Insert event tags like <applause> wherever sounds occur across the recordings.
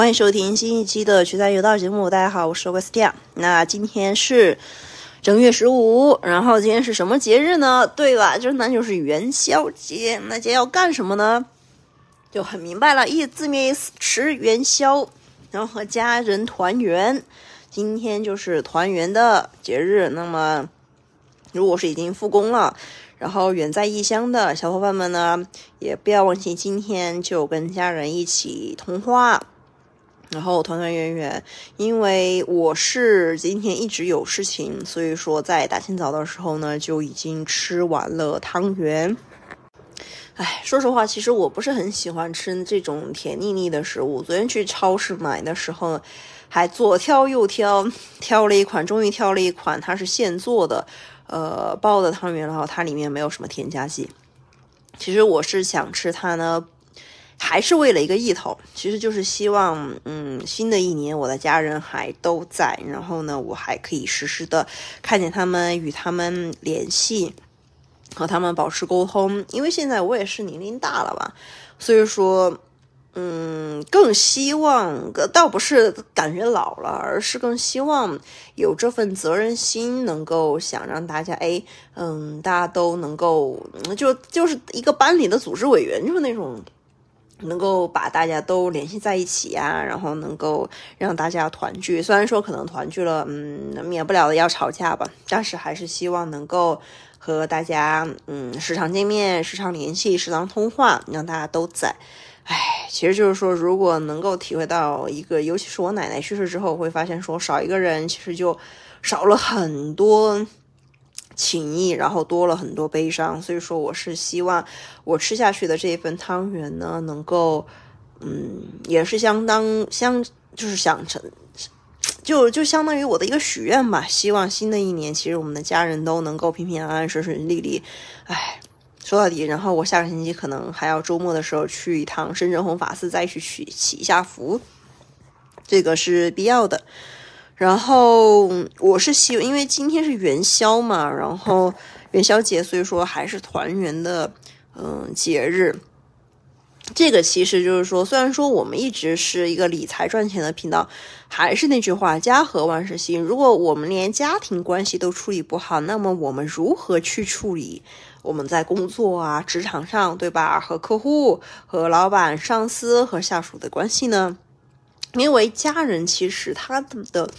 欢迎收听新一期的《曲山有道》节目。大家好，我是 Westia。那今天是正月十五，然后今天是什么节日呢？对吧？就是那就是元宵节。那今天要干什么呢？就很明白了，一字面意思，吃元宵，然后和家人团圆。今天就是团圆的节日。那么，如果是已经复工了，然后远在异乡的小伙伴们呢，也不要忘记今天就跟家人一起通话，然后团团圆圆。因为我是今天一直有事情，所以说在大清早的时候呢，就已经吃完了汤圆。哎，说实话，其实我不是很喜欢吃这种甜腻腻的食物。昨天去超市买的时候。还左挑右挑，挑了一款，终于挑了一款，它是现做的，呃，包的汤圆，然后它里面没有什么添加剂。其实我是想吃它呢，还是为了一个意头，其实就是希望，嗯，新的一年我的家人还都在，然后呢，我还可以实时的看见他们，与他们联系，和他们保持沟通。因为现在我也是年龄大了吧，所以说。嗯，更希望倒不是感觉老了，而是更希望有这份责任心，能够想让大家，哎，嗯，大家都能够，就就是一个班里的组织委员，就是那种能够把大家都联系在一起呀，然后能够让大家团聚。虽然说可能团聚了，嗯，免不了的要吵架吧，但是还是希望能够和大家，嗯，时常见面，时常联系，时常通话，让大家都在。唉，其实就是说，如果能够体会到一个，尤其是我奶奶去世之后，会发现说少一个人，其实就少了很多情谊，然后多了很多悲伤。所以说，我是希望我吃下去的这一份汤圆呢，能够，嗯，也是相当相，就是想成，就就相当于我的一个许愿吧。希望新的一年，其实我们的家人都能够平平安安、顺顺利利。唉。说到底，然后我下个星期可能还要周末的时候去一趟深圳红法寺，再去取祈一下福，这个是必要的。然后我是希，因为今天是元宵嘛，然后元宵节，所以说还是团圆的，嗯，节日。这个其实就是说，虽然说我们一直是一个理财赚钱的频道，还是那句话，家和万事兴。如果我们连家庭关系都处理不好，那么我们如何去处理我们在工作啊、职场上，对吧？和客户、和老板、上司和下属的关系呢？因为家人其实他的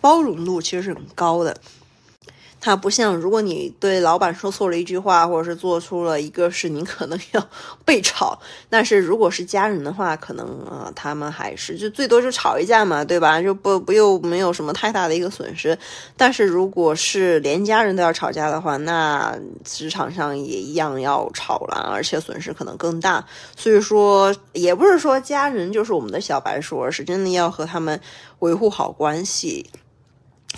包容度其实是很高的。它不像，如果你对老板说错了一句话，或者是做出了一个事，你可能 <laughs> 要被炒。但是如果是家人的话，可能啊，他们还是就最多就吵一架嘛，对吧？就不不又没有什么太大的一个损失。但是如果是连家人都要吵架的话，那职场上也一样要吵了，而且损失可能更大。所以说，也不是说家人就是我们的小白鼠，而是真的要和他们维护好关系，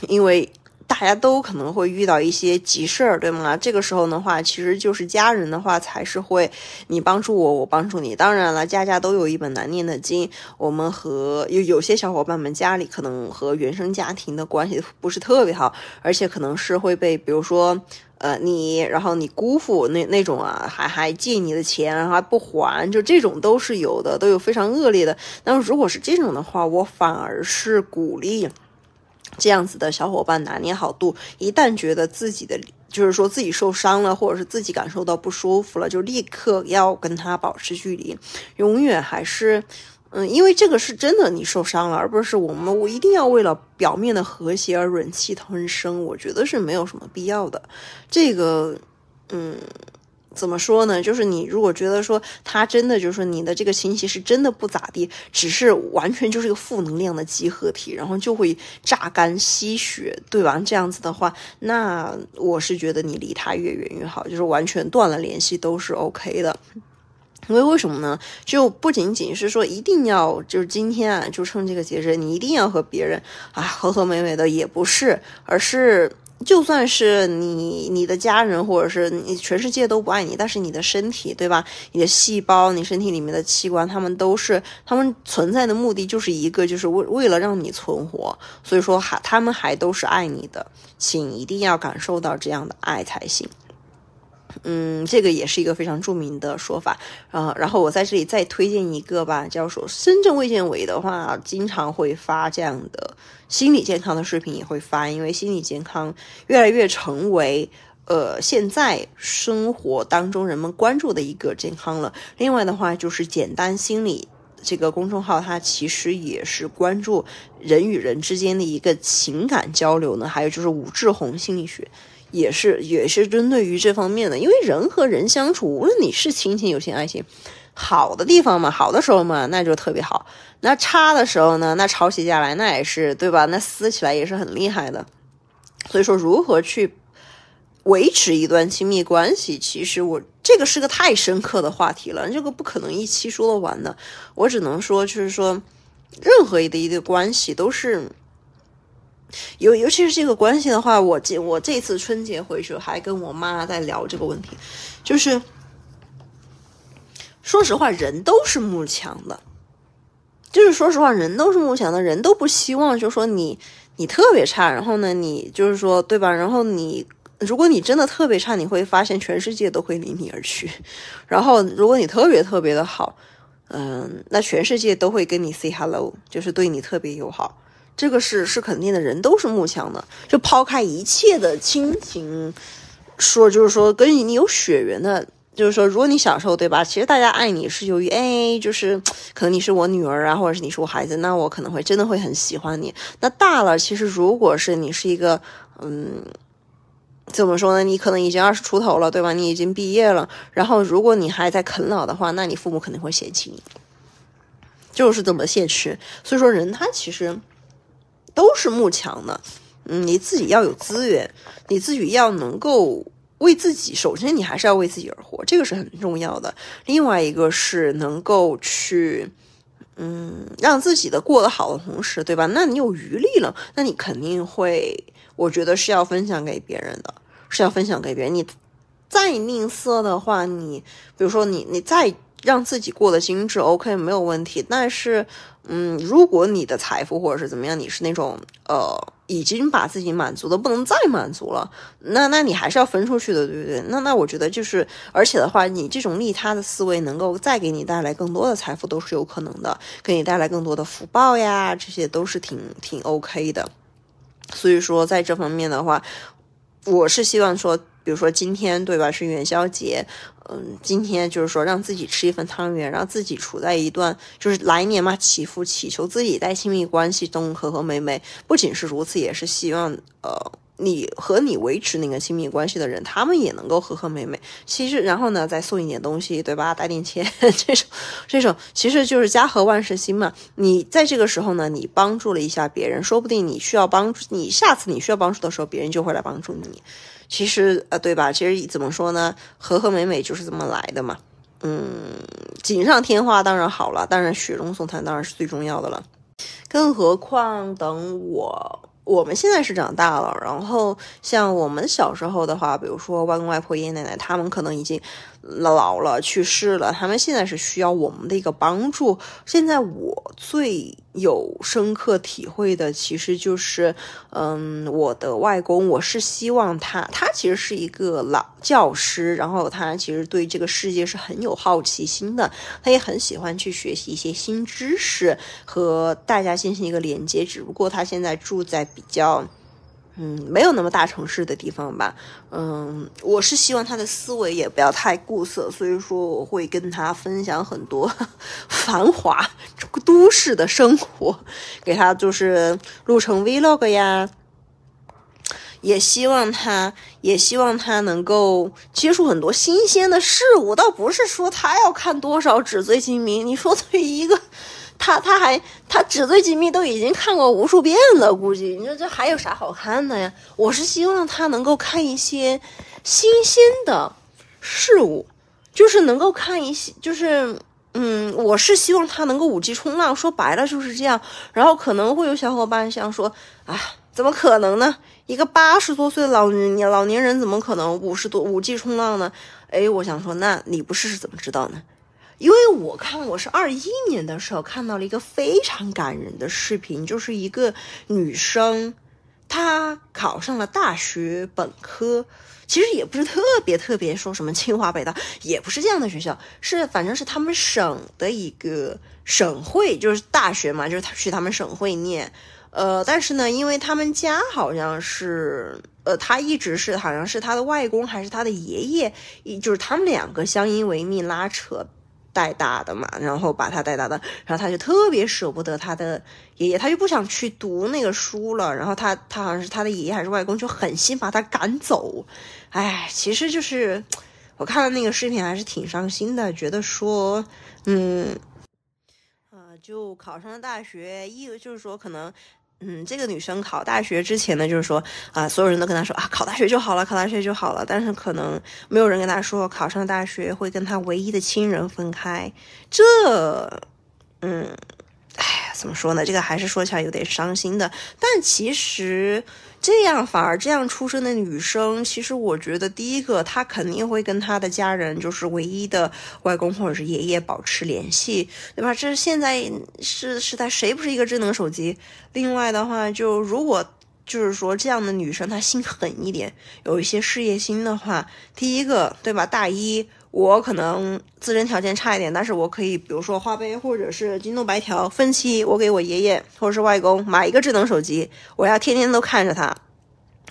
因为。大家都可能会遇到一些急事儿，对吗？这个时候的话，其实就是家人的话才是会你帮助我，我帮助你。当然了，家家都有一本难念的经。我们和有有些小伙伴们家里可能和原生家庭的关系不是特别好，而且可能是会被，比如说，呃，你然后你姑父那那种啊，还还借你的钱，然后还不还，就这种都是有的，都有非常恶劣的。那如果是这种的话，我反而是鼓励。这样子的小伙伴拿捏好度，一旦觉得自己的就是说自己受伤了，或者是自己感受到不舒服了，就立刻要跟他保持距离，永远还是，嗯，因为这个是真的你受伤了，而不是我们我一定要为了表面的和谐而忍气吞声，我觉得是没有什么必要的，这个，嗯。怎么说呢？就是你如果觉得说他真的就是你的这个亲戚是真的不咋地，只是完全就是个负能量的集合体，然后就会榨干吸血，对吧？这样子的话，那我是觉得你离他越远越好，就是完全断了联系都是 OK 的。因为为什么呢？就不仅仅是说一定要就是今天啊，就趁这个节日，你一定要和别人啊和和美美的，也不是，而是。就算是你、你的家人，或者是你全世界都不爱你，但是你的身体，对吧？你的细胞，你身体里面的器官，他们都是他们存在的目的就是一个，就是为为了让你存活。所以说，还他们还都是爱你的，请一定要感受到这样的爱才行。嗯，这个也是一个非常著名的说法啊。然后我在这里再推荐一个吧，叫说深圳卫健委的话，经常会发这样的心理健康的视频，也会发，因为心理健康越来越成为呃现在生活当中人们关注的一个健康了。另外的话，就是简单心理这个公众号，它其实也是关注人与人之间的一个情感交流呢。还有就是武志红心理学。也是也是针对于这方面的，因为人和人相处，无论你是亲情、友情、爱情，好的地方嘛，好的时候嘛，那就特别好；那差的时候呢，那吵起架来，那也是对吧？那撕起来也是很厉害的。所以说，如何去维持一段亲密关系，其实我这个是个太深刻的话题了，这个不可能一期说得完的。我只能说，就是说，任何的一个关系都是。尤尤其是这个关系的话，我这我这次春节回去还跟我妈在聊这个问题，就是说实话，人都是慕强的，就是说实话，人都是慕强的，人都不希望就说你你特别差，然后呢，你就是说对吧？然后你如果你真的特别差，你会发现全世界都会离你而去，然后如果你特别特别的好，嗯，那全世界都会跟你 say hello，就是对你特别友好。这个是是肯定的，人都是慕强的。就抛开一切的亲情，说就是说跟你有血缘的，就是说，如果你小时候对吧，其实大家爱你是由于哎，就是可能你是我女儿啊，或者是你是我孩子，那我可能会真的会很喜欢你。那大了，其实如果是你是一个嗯，怎么说呢？你可能已经二十出头了，对吧？你已经毕业了，然后如果你还在啃老的话，那你父母肯定会嫌弃你，就是这么现实。所以说，人他其实。都是慕强的，嗯，你自己要有资源，你自己要能够为自己，首先你还是要为自己而活，这个是很重要的。另外一个是能够去，嗯，让自己的过得好的同时，对吧？那你有余力了，那你肯定会，我觉得是要分享给别人的，是要分享给别人。你再吝啬的话，你比如说你你再。让自己过得精致，OK，没有问题。但是，嗯，如果你的财富或者是怎么样，你是那种呃，已经把自己满足的不能再满足了，那那你还是要分出去的，对不对？那那我觉得就是，而且的话，你这种利他的思维能够再给你带来更多的财富，都是有可能的，给你带来更多的福报呀，这些都是挺挺 OK 的。所以说，在这方面的话，我是希望说。比如说今天对吧是元宵节，嗯，今天就是说让自己吃一份汤圆，让自己处在一段就是来年嘛祈福祈求自己在亲密关系中和和美美。不仅是如此，也是希望呃你和你维持那个亲密关系的人，他们也能够和和美美。其实然后呢再送一点东西，对吧？带点钱 <laughs> 这种这种其实就是家和万事兴嘛。你在这个时候呢，你帮助了一下别人，说不定你需要帮助，你下次你需要帮助的时候，别人就会来帮助你。其实呃，对吧？其实怎么说呢？和和美美就是这么来的嘛。嗯，锦上添花当然好了，当然雪中送炭当然是最重要的了。更何况等我。我们现在是长大了，然后像我们小时候的话，比如说外公外婆、爷爷奶奶，他们可能已经老了、去世了，他们现在是需要我们的一个帮助。现在我最有深刻体会的，其实就是，嗯，我的外公，我是希望他，他其实是一个老教师，然后他其实对这个世界是很有好奇心的，他也很喜欢去学习一些新知识，和大家进行一个连接。只不过他现在住在。比较，嗯，没有那么大城市的地方吧，嗯，我是希望他的思维也不要太固色，所以说我会跟他分享很多 <laughs> 繁华都市的生活，给他就是录成 vlog 呀，也希望他，也希望他能够接触很多新鲜的事物，倒不是说他要看多少纸醉金迷，你说对一个。他他还他纸醉金迷都已经看过无数遍了，估计你说这还有啥好看的呀？我是希望他能够看一些新鲜的事物，就是能够看一些，就是嗯，我是希望他能够五 G 冲浪。说白了就是这样。然后可能会有小伙伴想说啊，怎么可能呢？一个八十多岁的老年老年人怎么可能五十多五 G 冲浪呢？哎，我想说，那你不试试怎么知道呢？因为我看我是二一年的时候看到了一个非常感人的视频，就是一个女生，她考上了大学本科，其实也不是特别特别说什么清华北大，也不是这样的学校，是反正是他们省的一个省会，就是大学嘛，就是他去他们省会念。呃，但是呢，因为他们家好像是，呃，他一直是好像是他的外公还是他的爷爷，就是他们两个相依为命拉扯带大的嘛，然后把他带大的，然后他就特别舍不得他的爷爷，他就不想去读那个书了，然后他他好像是他的爷爷还是外公就狠心把他赶走，哎，其实就是我看了那个视频还是挺伤心的，觉得说，嗯，啊，就考上了大学，一就是说可能。嗯，这个女生考大学之前呢，就是说啊，所有人都跟她说啊，考大学就好了，考大学就好了。但是可能没有人跟她说，考上大学会跟她唯一的亲人分开。这，嗯，怎么说呢？这个还是说起来有点伤心的。但其实。这样反而这样出生的女生，其实我觉得第一个她肯定会跟她的家人，就是唯一的外公或者是爷爷保持联系，对吧？这是现在是时代谁不是一个智能手机？另外的话，就如果就是说这样的女生她心狠一点，有一些事业心的话，第一个对吧？大一我可能自身条件差一点，但是我可以比如说花呗或者是京东白条分期，我给我爷爷或者是外公买一个智能手机，我要天天都看着他。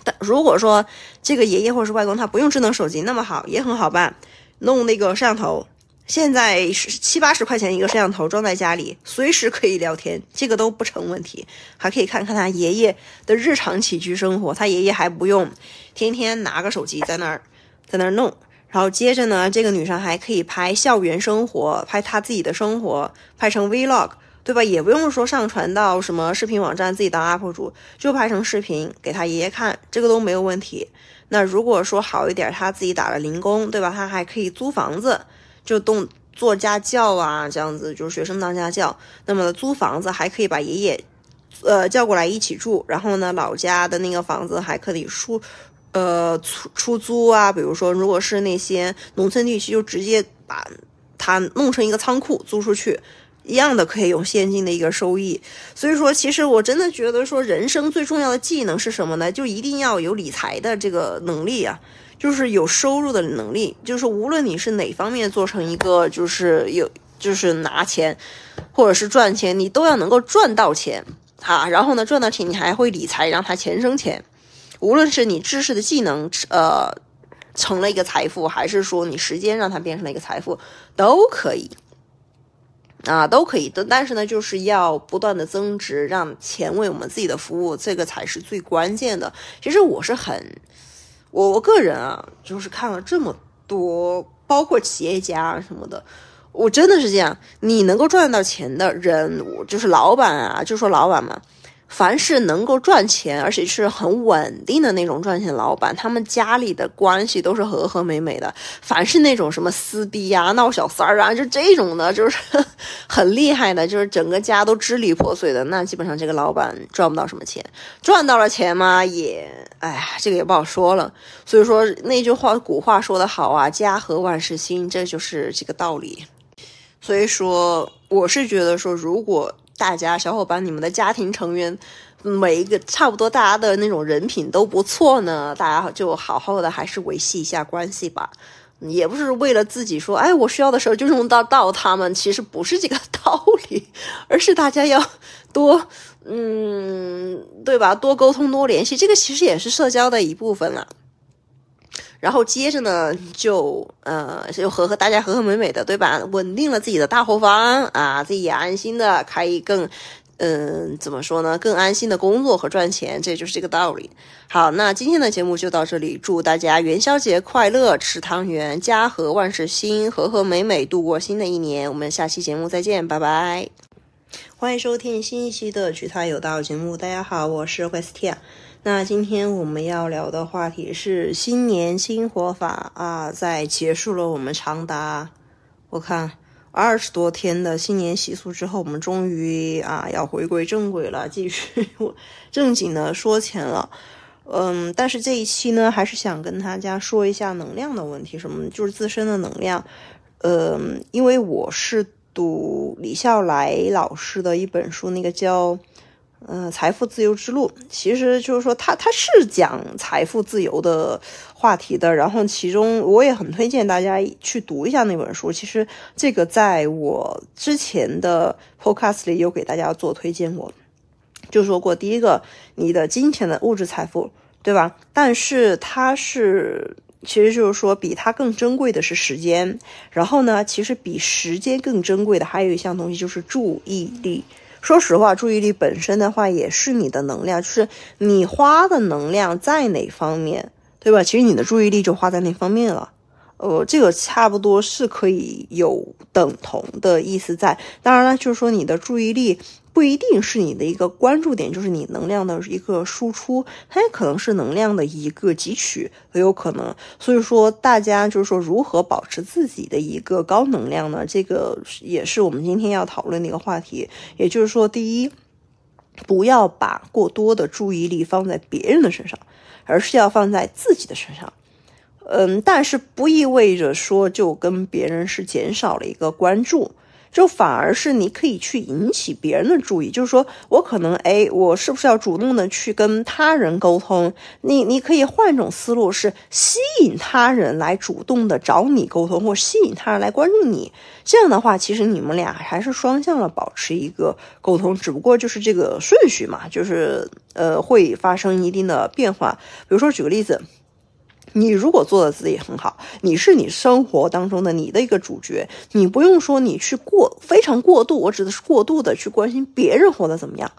但如果说这个爷爷或者是外公他不用智能手机，那么好也很好办，弄那个摄像头，现在是七八十块钱一个摄像头装在家里，随时可以聊天，这个都不成问题，还可以看看他爷爷的日常起居生活，他爷爷还不用天天拿个手机在那儿在那儿弄，然后接着呢，这个女生还可以拍校园生活，拍她自己的生活，拍成 vlog。对吧？也不用说上传到什么视频网站，自己当 UP 主，就拍成视频给她爷爷看，这个都没有问题。那如果说好一点，她自己打了零工，对吧？她还可以租房子，就动做家教啊，这样子就是学生当家教。那么租房子还可以把爷爷，呃叫过来一起住，然后呢，老家的那个房子还可以出，呃出出租啊。比如说，如果是那些农村地区，就直接把它弄成一个仓库租出去。一样的可以用现金的一个收益，所以说，其实我真的觉得说，人生最重要的技能是什么呢？就一定要有理财的这个能力啊，就是有收入的能力，就是无论你是哪方面做成一个，就是有，就是拿钱，或者是赚钱，你都要能够赚到钱哈。然后呢，赚到钱你还会理财，让它钱生钱。无论是你知识的技能，呃，成了一个财富，还是说你时间让它变成了一个财富，都可以。啊，都可以的，但是呢，就是要不断的增值，让钱为我们自己的服务，这个才是最关键的。其实我是很，我我个人啊，就是看了这么多，包括企业家什么的，我真的是这样，你能够赚到钱的人，我就是老板啊，就说老板嘛。凡是能够赚钱，而且是很稳定的那种赚钱老板，他们家里的关系都是和和美美的。凡是那种什么撕逼呀、闹小三儿啊，就这种的，就是很厉害的，就是整个家都支离破碎的，那基本上这个老板赚不到什么钱。赚到了钱嘛，也，哎呀，这个也不好说了。所以说那句话，古话说得好啊，“家和万事兴”，这就是这个道理。所以说，我是觉得说，如果。大家小伙伴，你们的家庭成员每一个差不多，大家的那种人品都不错呢，大家就好好的还是维系一下关系吧。也不是为了自己说，哎，我需要的时候就用到到他们，其实不是这个道理，而是大家要多，嗯，对吧？多沟通，多联系，这个其实也是社交的一部分了。然后接着呢，就呃，就和和大家和和美美的，对吧？稳定了自己的大后方啊，自己也安心的可以更，嗯，怎么说呢？更安心的工作和赚钱，这就是这个道理。好，那今天的节目就到这里，祝大家元宵节快乐，吃汤圆，家和万事兴，和和美美度过新的一年。我们下期节目再见，拜拜！欢迎收听新一期的《曲他有道》节目，大家好，我是 Westia。那今天我们要聊的话题是新年新活法啊，在结束了我们长达我看二十多天的新年习俗之后，我们终于啊要回归正轨了，继续正经的说钱了。嗯，但是这一期呢，还是想跟大家说一下能量的问题，什么就是自身的能量。嗯，因为我是读李笑来老师的一本书，那个叫。嗯，财富自由之路，其实就是说，他他是讲财富自由的话题的。然后，其中我也很推荐大家去读一下那本书。其实这个在我之前的 podcast 里有给大家做推荐过，就说过第一个，你的金钱的物质财富，对吧？但是它是，其实就是说，比它更珍贵的是时间。然后呢，其实比时间更珍贵的还有一项东西，就是注意力。说实话，注意力本身的话也是你的能量，就是你花的能量在哪方面，对吧？其实你的注意力就花在那方面了。呃，这个差不多是可以有等同的意思在。当然了，就是说你的注意力。不一定是你的一个关注点，就是你能量的一个输出，它也可能是能量的一个汲取，都有可能。所以说，大家就是说如何保持自己的一个高能量呢？这个也是我们今天要讨论的一个话题。也就是说，第一，不要把过多的注意力放在别人的身上，而是要放在自己的身上。嗯，但是不意味着说就跟别人是减少了一个关注。就反而是你可以去引起别人的注意，就是说我可能哎，我是不是要主动的去跟他人沟通？你你可以换一种思路，是吸引他人来主动的找你沟通，或吸引他人来关注你。这样的话，其实你们俩还是双向的保持一个沟通，只不过就是这个顺序嘛，就是呃会发生一定的变化。比如说举个例子。你如果做的自己很好，你是你生活当中的你的一个主角，你不用说你去过非常过度，我指的是过度的去关心别人活得怎么样。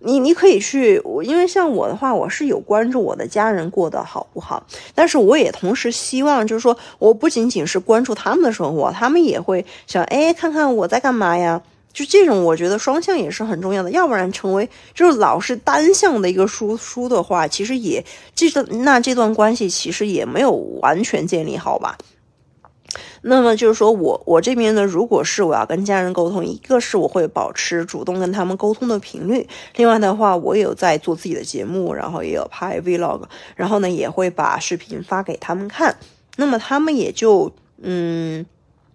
你你可以去，我因为像我的话，我是有关注我的家人过得好不好，但是我也同时希望，就是说我不仅仅是关注他们的生活，他们也会想，哎，看看我在干嘛呀。就这种，我觉得双向也是很重要的，要不然成为就是老是单向的一个输出的话，其实也这个那这段关系其实也没有完全建立好吧。那么就是说我我这边呢，如果是我要跟家人沟通，一个是我会保持主动跟他们沟通的频率，另外的话，我有在做自己的节目，然后也有拍 vlog，然后呢也会把视频发给他们看，那么他们也就嗯。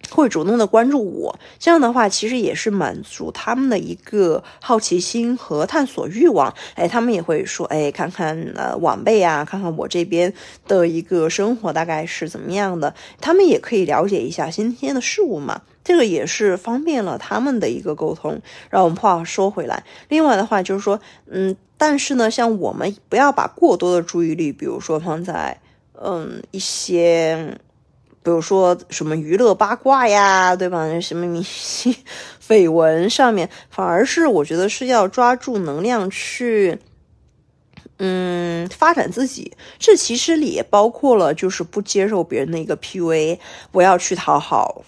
会主动的关注我，这样的话其实也是满足他们的一个好奇心和探索欲望。哎，他们也会说，哎，看看呃晚辈啊，看看我这边的一个生活大概是怎么样的，他们也可以了解一下新鲜的事物嘛。这个也是方便了他们的一个沟通。让我们话说回来，另外的话就是说，嗯，但是呢，像我们不要把过多的注意力，比如说放在嗯一些。比如说什么娱乐八卦呀，对吧？那什么明星绯闻上面，反而是我觉得是要抓住能量去，嗯，发展自己。这其实也包括了，就是不接受别人的一个 PUA，不要去讨好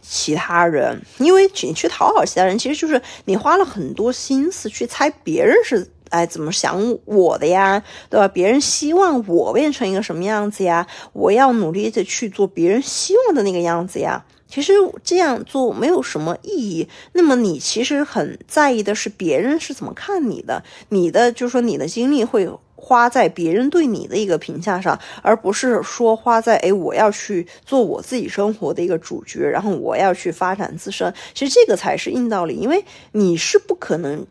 其他人，因为你去讨好其他人，其实就是你花了很多心思去猜别人是。哎，怎么想我的呀？对吧？别人希望我变成一个什么样子呀？我要努力的去做别人希望的那个样子呀。其实这样做没有什么意义。那么你其实很在意的是别人是怎么看你的，你的就是说你的精力会花在别人对你的一个评价上，而不是说花在哎我要去做我自己生活的一个主角，然后我要去发展自身。其实这个才是硬道理，因为你是不可能。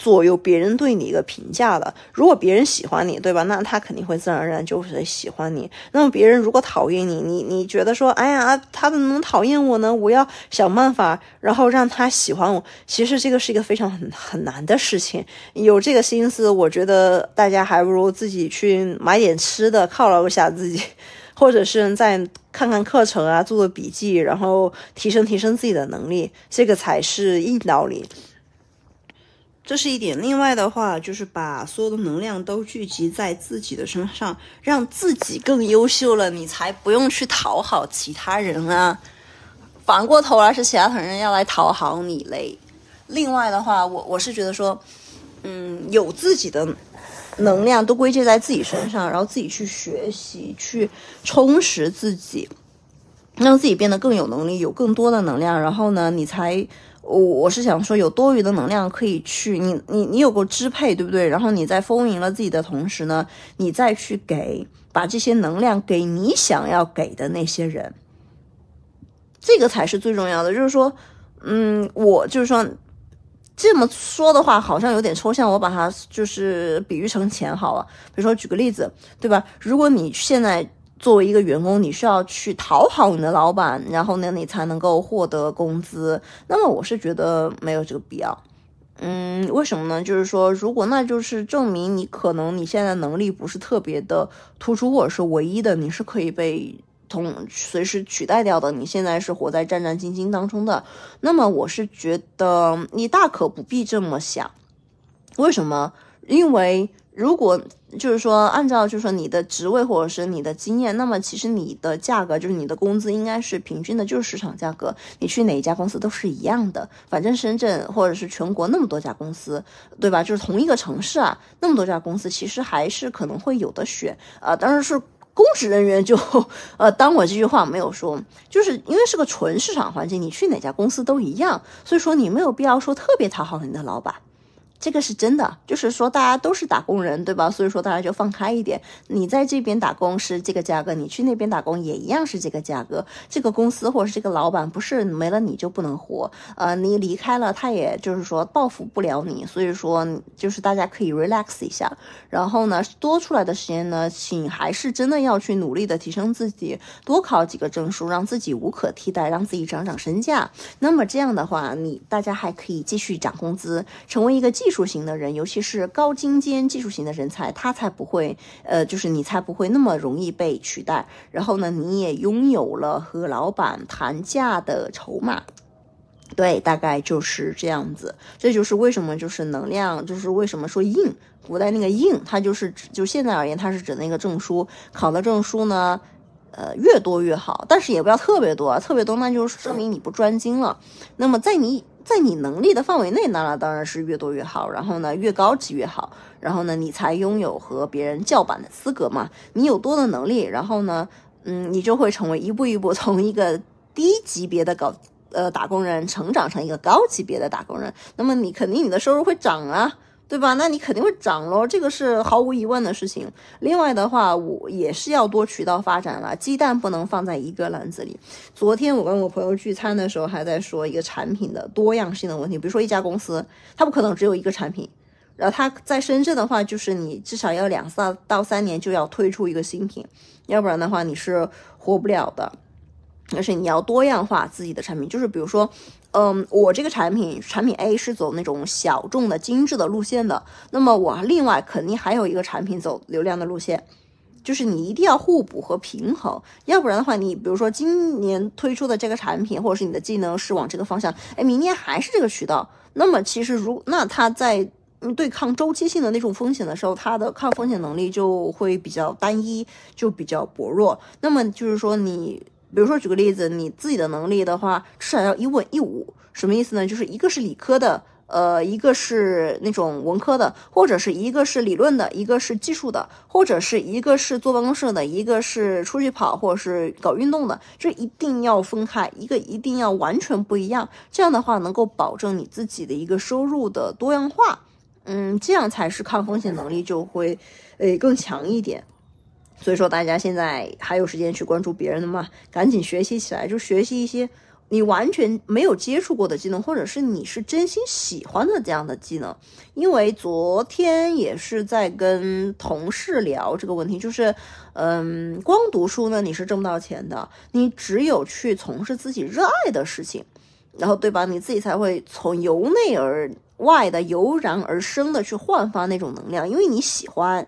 左右别人对你一个评价的，如果别人喜欢你，对吧？那他肯定会自然而然就是喜欢你。那么别人如果讨厌你，你你觉得说，哎呀，他怎么能讨厌我呢？我要想办法，然后让他喜欢我。其实这个是一个非常很很难的事情。有这个心思，我觉得大家还不如自己去买点吃的犒劳一下自己，<laughs> 或者是再看看课程啊，做做笔记，然后提升提升自己的能力，这个才是硬道理。这是一点，另外的话就是把所有的能量都聚集在自己的身上，让自己更优秀了，你才不用去讨好其他人啊。反过头来是其他人要来讨好你嘞。另外的话，我我是觉得说，嗯，有自己的能量都归结在自己身上，然后自己去学习，去充实自己，让自己变得更有能力，有更多的能量，然后呢，你才。我我是想说，有多余的能量可以去你你你有个支配，对不对？然后你在丰盈了自己的同时呢，你再去给把这些能量给你想要给的那些人，这个才是最重要的。就是说，嗯，我就是说，这么说的话，好像有点抽象。我把它就是比喻成钱好了。比如说，举个例子，对吧？如果你现在作为一个员工，你需要去讨好你的老板，然后呢，你才能够获得工资，那么我是觉得没有这个必要。嗯，为什么呢？就是说，如果那就是证明你可能你现在能力不是特别的突出，或者是唯一的，你是可以被。同随时取代掉的，你现在是活在战战兢兢当中的，那么我是觉得你大可不必这么想。为什么？因为如果就是说按照就是说你的职位或者是你的经验，那么其实你的价格就是你的工资应该是平均的，就是市场价格。你去哪一家公司都是一样的，反正深圳或者是全国那么多家公司，对吧？就是同一个城市啊，那么多家公司，其实还是可能会有的选啊，当然是。公职人员就，呃，当我这句话没有说，就是因为是个纯市场环境，你去哪家公司都一样，所以说你没有必要说特别讨好你的老板。这个是真的，就是说大家都是打工人，对吧？所以说大家就放开一点。你在这边打工是这个价格，你去那边打工也一样是这个价格。这个公司或者是这个老板不是没了你就不能活，呃，你离开了他也就是说报复不了你。所以说就是大家可以 relax 一下，然后呢多出来的时间呢，请还是真的要去努力的提升自己，多考几个证书，让自己无可替代，让自己涨涨身价。那么这样的话，你大家还可以继续涨工资，成为一个技。技术型的人，尤其是高精尖技术型的人才，他才不会，呃，就是你才不会那么容易被取代。然后呢，你也拥有了和老板谈价的筹码。对，大概就是这样子。这就是为什么就是能量，就是为什么说硬，古代那个硬，它就是指就现在而言，它是指那个证书，考的证书呢，呃，越多越好，但是也不要特别多，特别多那就是说明你不专精了。那么在你。在你能力的范围内，那当然是越多越好。然后呢，越高级越好。然后呢，你才拥有和别人叫板的资格嘛。你有多的能力，然后呢，嗯，你就会成为一步一步从一个低级别的搞呃打工人成长成一个高级别的打工人。那么你肯定你的收入会涨啊。对吧？那你肯定会涨喽，这个是毫无疑问的事情。另外的话，我也是要多渠道发展了，鸡蛋不能放在一个篮子里。昨天我跟我朋友聚餐的时候，还在说一个产品的多样性的问题。比如说一家公司，它不可能只有一个产品，然后它在深圳的话，就是你至少要两三到三年就要推出一个新品，要不然的话你是活不了的。而且你要多样化自己的产品，就是比如说。嗯，我这个产品产品 A 是走那种小众的精致的路线的，那么我另外肯定还有一个产品走流量的路线，就是你一定要互补和平衡，要不然的话，你比如说今年推出的这个产品或者是你的技能是往这个方向，哎，明年还是这个渠道，那么其实如那它在对抗周期性的那种风险的时候，它的抗风险能力就会比较单一，就比较薄弱。那么就是说你。比如说，举个例子，你自己的能力的话，至少要一文一武，什么意思呢？就是一个是理科的，呃，一个是那种文科的，或者是一个是理论的，一个是技术的，或者是一个是坐办公室的，一个是出去跑或者是搞运动的，这一定要分开，一个一定要完全不一样。这样的话，能够保证你自己的一个收入的多样化，嗯，这样才是抗风险能力就会，诶，更强一点。所以说，大家现在还有时间去关注别人的吗？赶紧学习起来，就学习一些你完全没有接触过的技能，或者是你是真心喜欢的这样的技能。因为昨天也是在跟同事聊这个问题，就是，嗯，光读书呢你是挣不到钱的，你只有去从事自己热爱的事情，然后对吧？你自己才会从由内而外的油然而生的去焕发那种能量，因为你喜欢，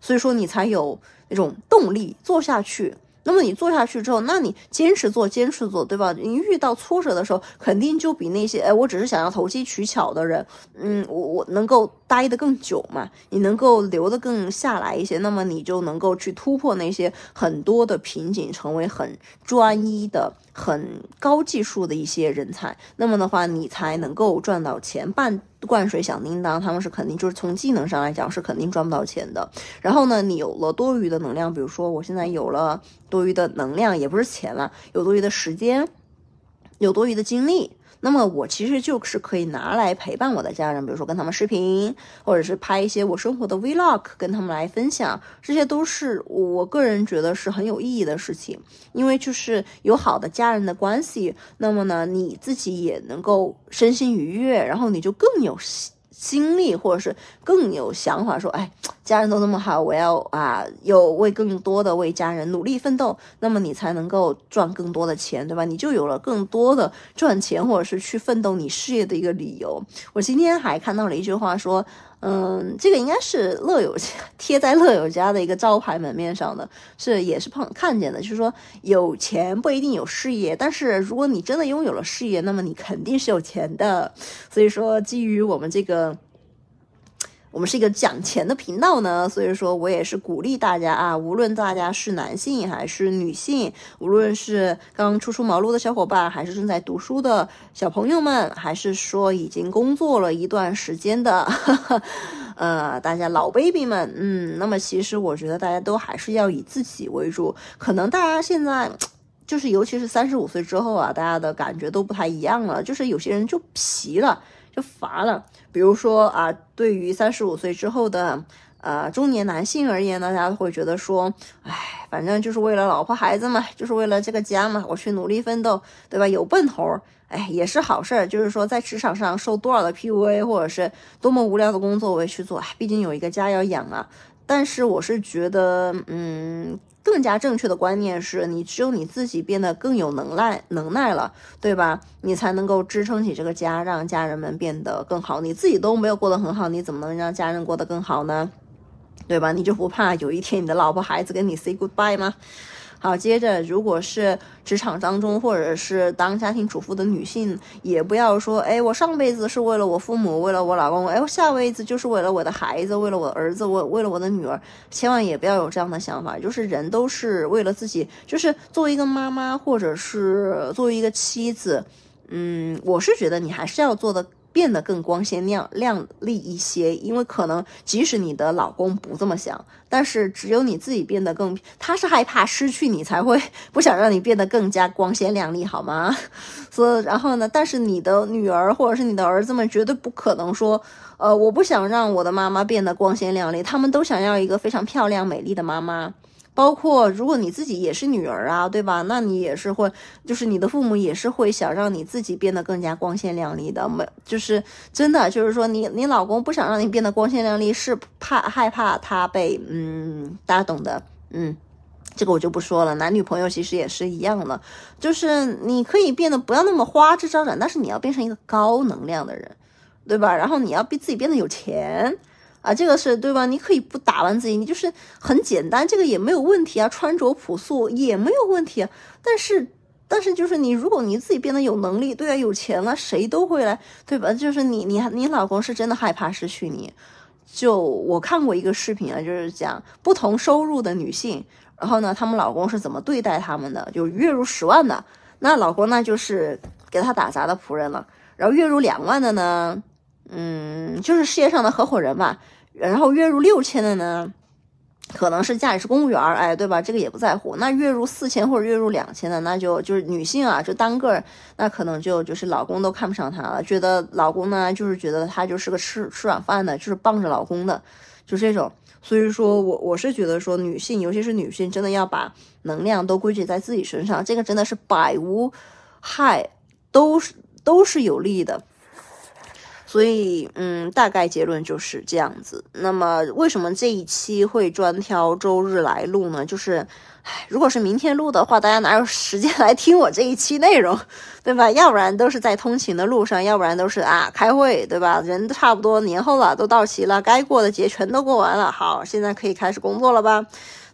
所以说你才有。那种动力做下去，那么你做下去之后，那你坚持做，坚持做，对吧？你遇到挫折的时候，肯定就比那些哎，我只是想要投机取巧的人，嗯，我我能够待得更久嘛，你能够留得更下来一些，那么你就能够去突破那些很多的瓶颈，成为很专一的。很高技术的一些人才，那么的话，你才能够赚到钱。半灌水响叮当，他们是肯定就是从技能上来讲是肯定赚不到钱的。然后呢，你有了多余的能量，比如说我现在有了多余的能量，也不是钱了，有多余的时间。有多余的精力。那么我其实就是可以拿来陪伴我的家人，比如说跟他们视频，或者是拍一些我生活的 vlog，跟他们来分享，这些都是我个人觉得是很有意义的事情。因为就是有好的家人的关系，那么呢，你自己也能够身心愉悦，然后你就更有。经历，或者是更有想法，说，哎，家人都那么好，我要啊，有为更多的为家人努力奋斗，那么你才能够赚更多的钱，对吧？你就有了更多的赚钱或者是去奋斗你事业的一个理由。我今天还看到了一句话，说，嗯，这个应该是乐友贴在乐友家的一个招牌门面上的，是也是碰看见的，就是说有钱不一定有事业，但是如果你真的拥有了事业，那么你肯定是有钱的。所以说，基于我们这个。我们是一个讲钱的频道呢，所以说我也是鼓励大家啊，无论大家是男性还是女性，无论是刚初出茅庐的小伙伴，还是正在读书的小朋友们，还是说已经工作了一段时间的，<laughs> 呃，大家老 baby 们，嗯，那么其实我觉得大家都还是要以自己为主。可能大家现在就是，尤其是三十五岁之后啊，大家的感觉都不太一样了，就是有些人就疲了。就乏了，比如说啊，对于三十五岁之后的呃中年男性而言呢，大家会觉得说，哎，反正就是为了老婆孩子嘛，就是为了这个家嘛，我去努力奋斗，对吧？有奔头，哎，也是好事儿。就是说，在职场上受多少的 PUA，或者是多么无聊的工作，我也去做，毕竟有一个家要养啊。但是我是觉得，嗯。更加正确的观念是你只有你自己变得更有能耐能耐了，对吧？你才能够支撑起这个家，让家人们变得更好。你自己都没有过得很好，你怎么能让家人过得更好呢？对吧？你就不怕有一天你的老婆孩子跟你 say goodbye 吗？好，接着，如果是职场当中，或者是当家庭主妇的女性，也不要说，哎，我上辈子是为了我父母，为了我老公，哎，我下辈子就是为了我的孩子，为了我儿子，我为了我的女儿，千万也不要有这样的想法。就是人都是为了自己，就是作为一个妈妈，或者是作为一个妻子，嗯，我是觉得你还是要做的。变得更光鲜亮亮丽一些，因为可能即使你的老公不这么想，但是只有你自己变得更，他是害怕失去你才会不想让你变得更加光鲜亮丽，好吗？<laughs> 所以，然后呢？但是你的女儿或者是你的儿子们绝对不可能说，呃，我不想让我的妈妈变得光鲜亮丽，他们都想要一个非常漂亮美丽的妈妈。包括如果你自己也是女儿啊，对吧？那你也是会，就是你的父母也是会想让你自己变得更加光鲜亮丽的。没，就是真的，就是说你你老公不想让你变得光鲜亮丽，是怕害怕他被嗯，大家懂的，嗯，这个我就不说了。男女朋友其实也是一样的，就是你可以变得不要那么花枝招展，但是你要变成一个高能量的人，对吧？然后你要逼自己变得有钱。啊，这个是对吧？你可以不打扮自己，你就是很简单，这个也没有问题啊。穿着朴素也没有问题啊，但是，但是就是你，如果你自己变得有能力，对啊，有钱了，谁都会来，对吧？就是你，你，你老公是真的害怕失去你。就我看过一个视频啊，就是讲不同收入的女性，然后呢，他们老公是怎么对待他们的？就月入十万的，那老公那就是给他打杂的仆人了，然后月入两万的呢？嗯，就是事业上的合伙人吧。然后月入六千的呢，可能是家里是公务员，哎，对吧？这个也不在乎。那月入四千或者月入两千的，那就就是女性啊，就单个，那可能就就是老公都看不上她了，觉得老公呢就是觉得她就是个吃吃软饭的，就是傍着老公的，就这种。所以说我我是觉得说，女性尤其是女性，真的要把能量都归结在自己身上，这个真的是百无害，都是都是有利的。所以，嗯，大概结论就是这样子。那么，为什么这一期会专挑周日来录呢？就是，唉，如果是明天录的话，大家哪有时间来听我这一期内容，对吧？要不然都是在通勤的路上，要不然都是啊开会，对吧？人都差不多年后了，都到齐了，该过的节全都过完了。好，现在可以开始工作了吧？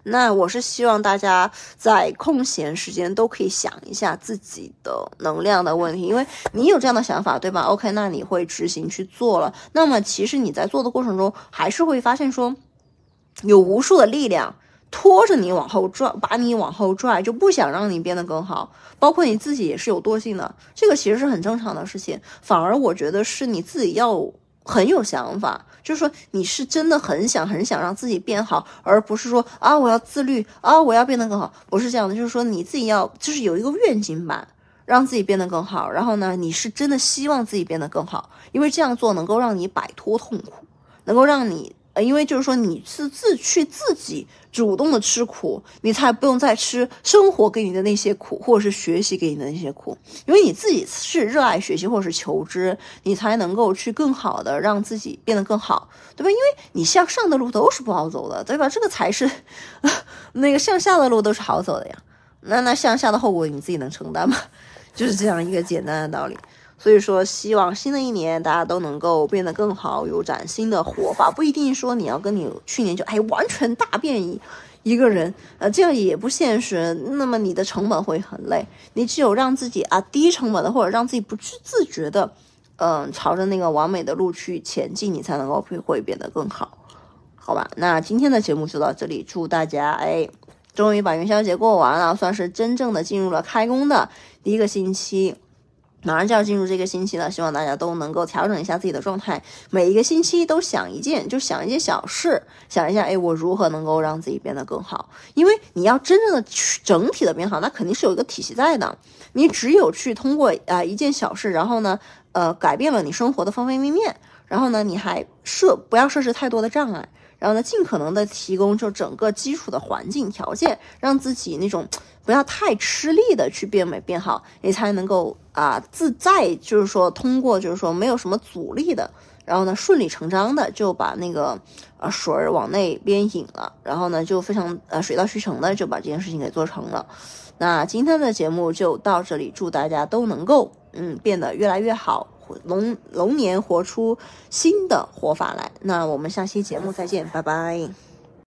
那我是希望大家在空闲时间都可以想一下自己的能量的问题，因为你有这样的想法，对吧？OK，那你会执行去做了。那么其实你在做的过程中，还是会发现说，有无数的力量拖着你往后拽，把你往后拽，就不想让你变得更好。包括你自己也是有惰性的，这个其实是很正常的事情。反而我觉得是你自己要。很有想法，就是说你是真的很想很想让自己变好，而不是说啊我要自律啊我要变得更好，不是这样的，就是说你自己要就是有一个愿景吧，让自己变得更好。然后呢，你是真的希望自己变得更好，因为这样做能够让你摆脱痛苦，能够让你。呃，因为就是说你是自去自己主动的吃苦，你才不用再吃生活给你的那些苦，或者是学习给你的那些苦。因为你自己是热爱学习或者是求知，你才能够去更好的让自己变得更好，对吧？因为你向上的路都是不好走的，对吧？这个才是 <laughs> 那个向下的路都是好走的呀。那那向下的后果你自己能承担吗？<laughs> 就是这样一个简单的道理。所以说，希望新的一年大家都能够变得更好，有崭新的活法。不一定说你要跟你去年就哎完全大变一一个人，呃，这样也不现实。那么你的成本会很累。你只有让自己啊低成本的，或者让自己不去自觉的，嗯，朝着那个完美的路去前进，你才能够会会变得更好，好吧？那今天的节目就到这里，祝大家哎，终于把元宵节过完了，算是真正的进入了开工的第一个星期。马上就要进入这个星期了，希望大家都能够调整一下自己的状态，每一个星期都想一件，就想一件小事，想一下，哎，我如何能够让自己变得更好？因为你要真正的去整体的变好，那肯定是有一个体系在的。你只有去通过啊一件小事，然后呢，呃，改变了你生活的方方面面，然后呢，你还设不要设置太多的障碍。然后呢，尽可能的提供就整个基础的环境条件，让自己那种不要太吃力的去变美变好，你才能够啊自在，就是说通过就是说没有什么阻力的，然后呢顺理成章的就把那个呃水儿往那边引了，然后呢就非常呃水到渠成的就把这件事情给做成了。那今天的节目就到这里，祝大家都能够嗯变得越来越好。龙龙年活出新的活法来，那我们下期节目再见，拜拜。